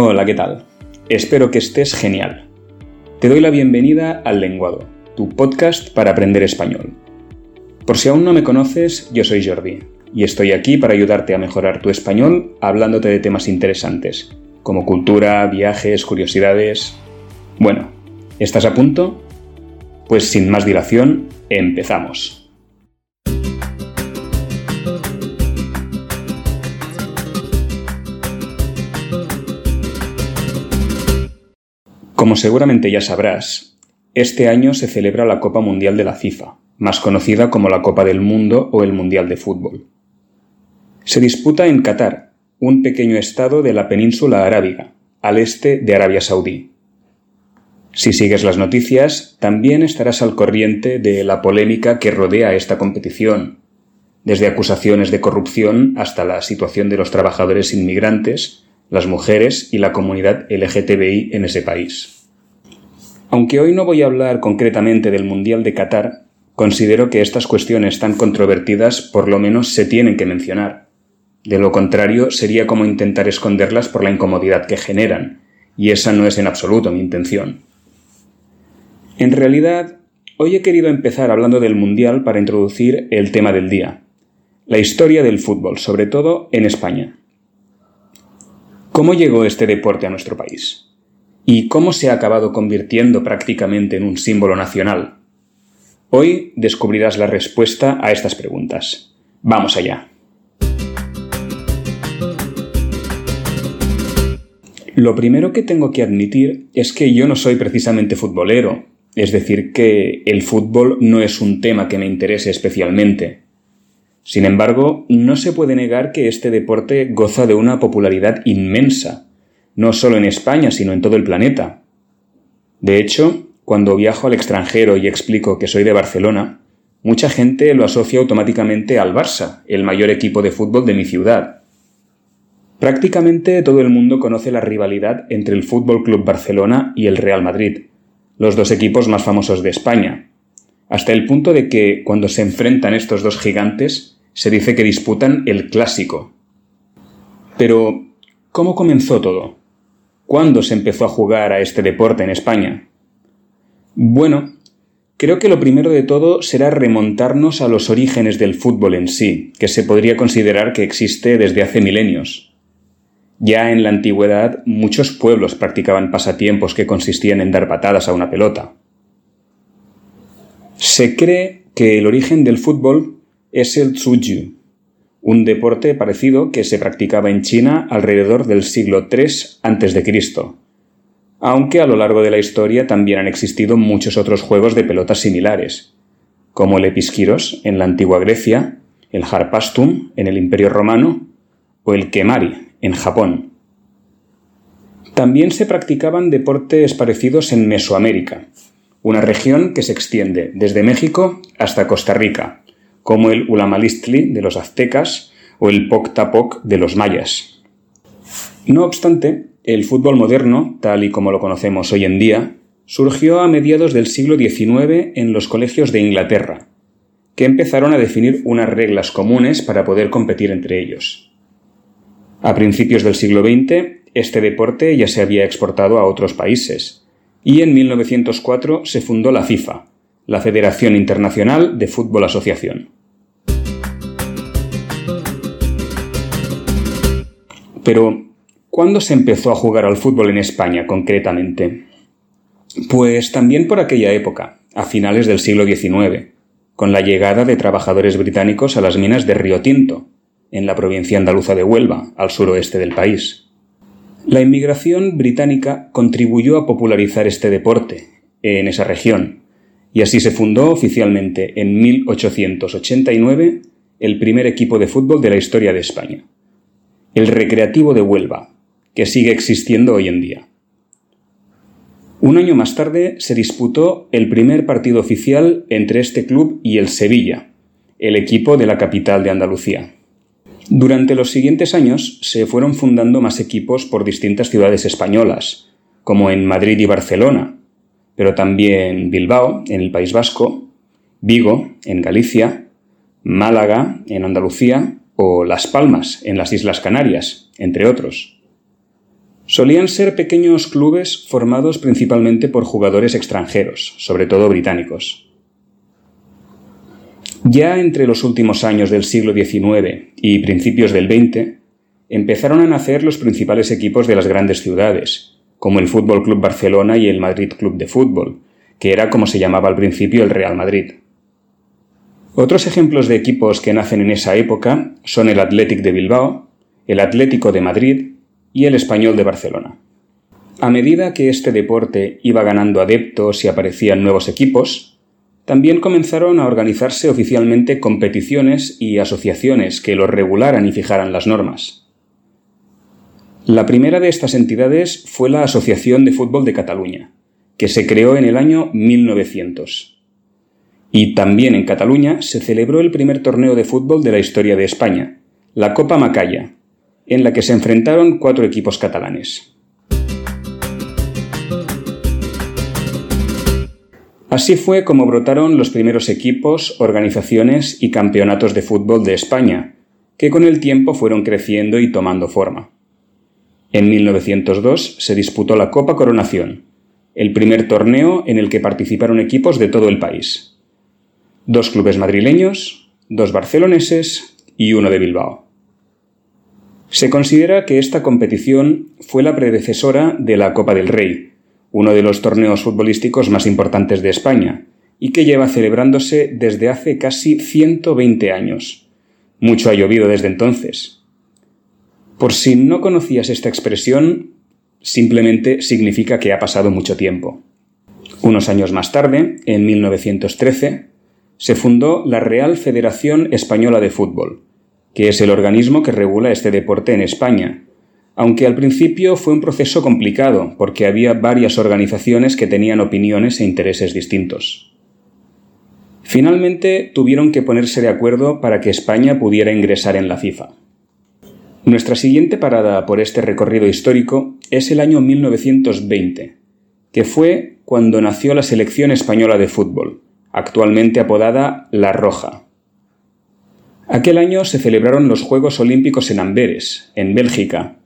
Hola, ¿qué tal? Espero que estés genial. Te doy la bienvenida al Lenguado, tu podcast para aprender español. Por si aún no me conoces, yo soy Jordi y estoy aquí para ayudarte a mejorar tu español hablándote de temas interesantes, como cultura, viajes, curiosidades. Bueno, ¿estás a punto? Pues sin más dilación, empezamos. Como seguramente ya sabrás, este año se celebra la Copa Mundial de la FIFA, más conocida como la Copa del Mundo o el Mundial de Fútbol. Se disputa en Qatar, un pequeño estado de la península arábiga, al este de Arabia Saudí. Si sigues las noticias, también estarás al corriente de la polémica que rodea esta competición, desde acusaciones de corrupción hasta la situación de los trabajadores inmigrantes, las mujeres y la comunidad LGTBI en ese país. Aunque hoy no voy a hablar concretamente del Mundial de Qatar, considero que estas cuestiones tan controvertidas por lo menos se tienen que mencionar. De lo contrario, sería como intentar esconderlas por la incomodidad que generan, y esa no es en absoluto mi intención. En realidad, hoy he querido empezar hablando del Mundial para introducir el tema del día, la historia del fútbol, sobre todo en España. ¿Cómo llegó este deporte a nuestro país? ¿Y cómo se ha acabado convirtiendo prácticamente en un símbolo nacional? Hoy descubrirás la respuesta a estas preguntas. Vamos allá. Lo primero que tengo que admitir es que yo no soy precisamente futbolero, es decir, que el fútbol no es un tema que me interese especialmente. Sin embargo, no se puede negar que este deporte goza de una popularidad inmensa, no solo en España, sino en todo el planeta. De hecho, cuando viajo al extranjero y explico que soy de Barcelona, mucha gente lo asocia automáticamente al Barça, el mayor equipo de fútbol de mi ciudad. Prácticamente todo el mundo conoce la rivalidad entre el Fútbol Club Barcelona y el Real Madrid, los dos equipos más famosos de España, hasta el punto de que cuando se enfrentan estos dos gigantes, se dice que disputan el clásico. Pero, ¿cómo comenzó todo? ¿Cuándo se empezó a jugar a este deporte en España? Bueno, creo que lo primero de todo será remontarnos a los orígenes del fútbol en sí, que se podría considerar que existe desde hace milenios. Ya en la antigüedad muchos pueblos practicaban pasatiempos que consistían en dar patadas a una pelota. Se cree que el origen del fútbol es el Tsuju, un deporte parecido que se practicaba en China alrededor del siglo III a.C., aunque a lo largo de la historia también han existido muchos otros juegos de pelotas similares, como el episquiros en la antigua Grecia, el harpastum en el Imperio Romano o el kemari en Japón. También se practicaban deportes parecidos en Mesoamérica, una región que se extiende desde México hasta Costa Rica, como el Ulamalistli de los aztecas o el Poctapoc de los mayas. No obstante, el fútbol moderno, tal y como lo conocemos hoy en día, surgió a mediados del siglo XIX en los colegios de Inglaterra, que empezaron a definir unas reglas comunes para poder competir entre ellos. A principios del siglo XX, este deporte ya se había exportado a otros países, y en 1904 se fundó la FIFA, la Federación Internacional de Fútbol Asociación. Pero, ¿cuándo se empezó a jugar al fútbol en España concretamente? Pues también por aquella época, a finales del siglo XIX, con la llegada de trabajadores británicos a las minas de Río Tinto, en la provincia andaluza de Huelva, al suroeste del país. La inmigración británica contribuyó a popularizar este deporte en esa región, y así se fundó oficialmente en 1889 el primer equipo de fútbol de la historia de España el Recreativo de Huelva, que sigue existiendo hoy en día. Un año más tarde se disputó el primer partido oficial entre este club y el Sevilla, el equipo de la capital de Andalucía. Durante los siguientes años se fueron fundando más equipos por distintas ciudades españolas, como en Madrid y Barcelona, pero también Bilbao, en el País Vasco, Vigo, en Galicia, Málaga, en Andalucía, o Las Palmas, en las Islas Canarias, entre otros. Solían ser pequeños clubes formados principalmente por jugadores extranjeros, sobre todo británicos. Ya entre los últimos años del siglo XIX y principios del XX, empezaron a nacer los principales equipos de las grandes ciudades, como el Fútbol Club Barcelona y el Madrid Club de Fútbol, que era como se llamaba al principio el Real Madrid. Otros ejemplos de equipos que nacen en esa época son el Athletic de Bilbao, el Atlético de Madrid y el Español de Barcelona. A medida que este deporte iba ganando adeptos y aparecían nuevos equipos, también comenzaron a organizarse oficialmente competiciones y asociaciones que los regularan y fijaran las normas. La primera de estas entidades fue la Asociación de Fútbol de Cataluña, que se creó en el año 1900. Y también en Cataluña se celebró el primer torneo de fútbol de la historia de España, la Copa Macaya, en la que se enfrentaron cuatro equipos catalanes. Así fue como brotaron los primeros equipos, organizaciones y campeonatos de fútbol de España, que con el tiempo fueron creciendo y tomando forma. En 1902 se disputó la Copa Coronación, el primer torneo en el que participaron equipos de todo el país. Dos clubes madrileños, dos barceloneses y uno de Bilbao. Se considera que esta competición fue la predecesora de la Copa del Rey, uno de los torneos futbolísticos más importantes de España, y que lleva celebrándose desde hace casi 120 años. Mucho ha llovido desde entonces. Por si no conocías esta expresión, simplemente significa que ha pasado mucho tiempo. Unos años más tarde, en 1913, se fundó la Real Federación Española de Fútbol, que es el organismo que regula este deporte en España, aunque al principio fue un proceso complicado porque había varias organizaciones que tenían opiniones e intereses distintos. Finalmente tuvieron que ponerse de acuerdo para que España pudiera ingresar en la FIFA. Nuestra siguiente parada por este recorrido histórico es el año 1920, que fue cuando nació la selección española de fútbol, actualmente apodada La Roja. Aquel año se celebraron los Juegos Olímpicos en Amberes, en Bélgica,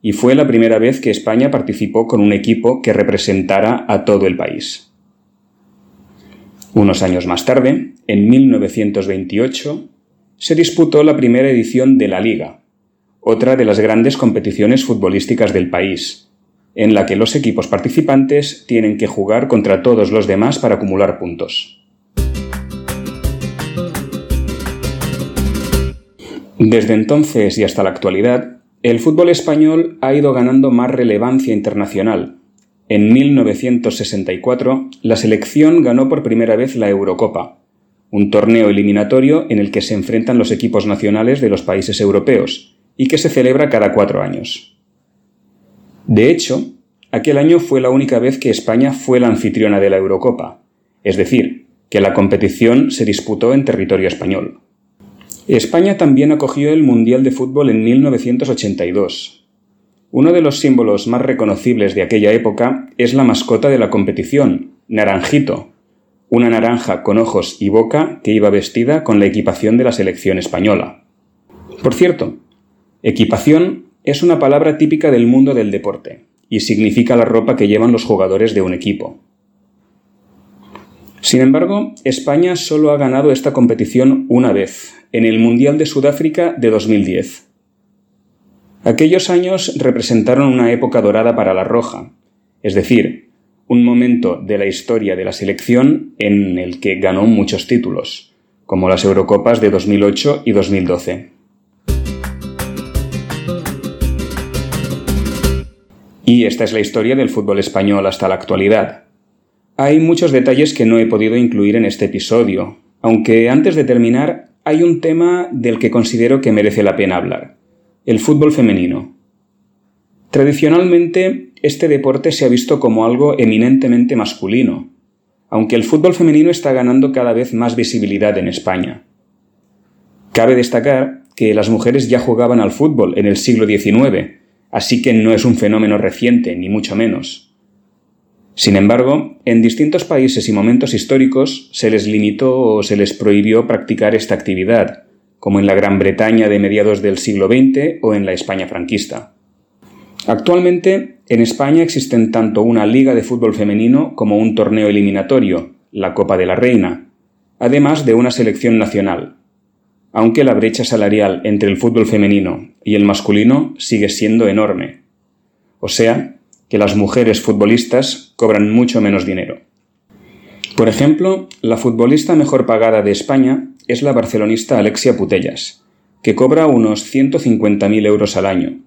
y fue la primera vez que España participó con un equipo que representara a todo el país. Unos años más tarde, en 1928, se disputó la primera edición de la Liga, otra de las grandes competiciones futbolísticas del país, en la que los equipos participantes tienen que jugar contra todos los demás para acumular puntos. Desde entonces y hasta la actualidad, el fútbol español ha ido ganando más relevancia internacional. En 1964, la selección ganó por primera vez la Eurocopa, un torneo eliminatorio en el que se enfrentan los equipos nacionales de los países europeos y que se celebra cada cuatro años. De hecho, aquel año fue la única vez que España fue la anfitriona de la Eurocopa, es decir, que la competición se disputó en territorio español. España también acogió el Mundial de Fútbol en 1982. Uno de los símbolos más reconocibles de aquella época es la mascota de la competición, Naranjito, una naranja con ojos y boca que iba vestida con la equipación de la selección española. Por cierto, equipación es una palabra típica del mundo del deporte y significa la ropa que llevan los jugadores de un equipo. Sin embargo, España solo ha ganado esta competición una vez, en el Mundial de Sudáfrica de 2010. Aquellos años representaron una época dorada para la Roja, es decir, un momento de la historia de la selección en el que ganó muchos títulos, como las Eurocopas de 2008 y 2012. Y esta es la historia del fútbol español hasta la actualidad. Hay muchos detalles que no he podido incluir en este episodio, aunque antes de terminar hay un tema del que considero que merece la pena hablar, el fútbol femenino. Tradicionalmente, este deporte se ha visto como algo eminentemente masculino, aunque el fútbol femenino está ganando cada vez más visibilidad en España. Cabe destacar que las mujeres ya jugaban al fútbol en el siglo XIX, así que no es un fenómeno reciente, ni mucho menos. Sin embargo, en distintos países y momentos históricos se les limitó o se les prohibió practicar esta actividad, como en la Gran Bretaña de mediados del siglo XX o en la España franquista. Actualmente, en España existen tanto una liga de fútbol femenino como un torneo eliminatorio, la Copa de la Reina, además de una selección nacional, aunque la brecha salarial entre el fútbol femenino y el masculino sigue siendo enorme. O sea, que las mujeres futbolistas cobran mucho menos dinero. Por ejemplo, la futbolista mejor pagada de España es la barcelonista Alexia Putellas, que cobra unos 150.000 euros al año,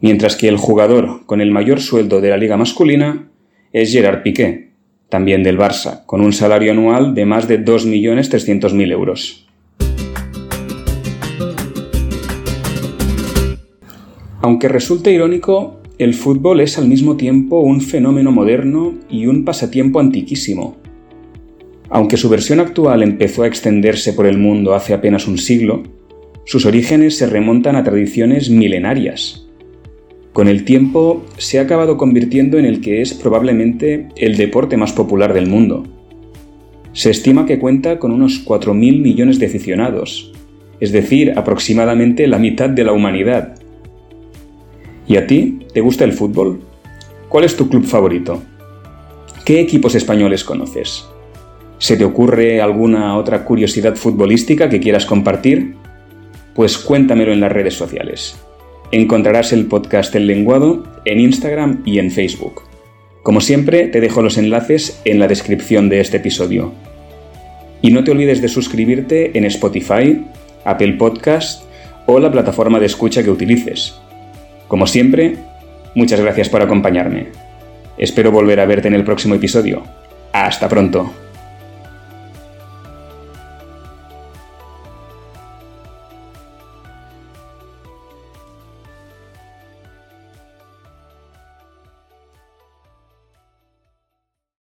mientras que el jugador con el mayor sueldo de la liga masculina es Gerard Piqué, también del Barça, con un salario anual de más de 2.300.000 euros. Aunque resulte irónico, el fútbol es al mismo tiempo un fenómeno moderno y un pasatiempo antiquísimo. Aunque su versión actual empezó a extenderse por el mundo hace apenas un siglo, sus orígenes se remontan a tradiciones milenarias con el tiempo se ha acabado convirtiendo en el que es probablemente el deporte más popular del mundo. Se estima que cuenta con unos 4.000 millones de aficionados, es decir, aproximadamente la mitad de la humanidad. ¿Y a ti? ¿Te gusta el fútbol? ¿Cuál es tu club favorito? ¿Qué equipos españoles conoces? ¿Se te ocurre alguna otra curiosidad futbolística que quieras compartir? Pues cuéntamelo en las redes sociales. Encontrarás el podcast El Lenguado en Instagram y en Facebook. Como siempre, te dejo los enlaces en la descripción de este episodio. Y no te olvides de suscribirte en Spotify, Apple Podcast o la plataforma de escucha que utilices. Como siempre, muchas gracias por acompañarme. Espero volver a verte en el próximo episodio. Hasta pronto.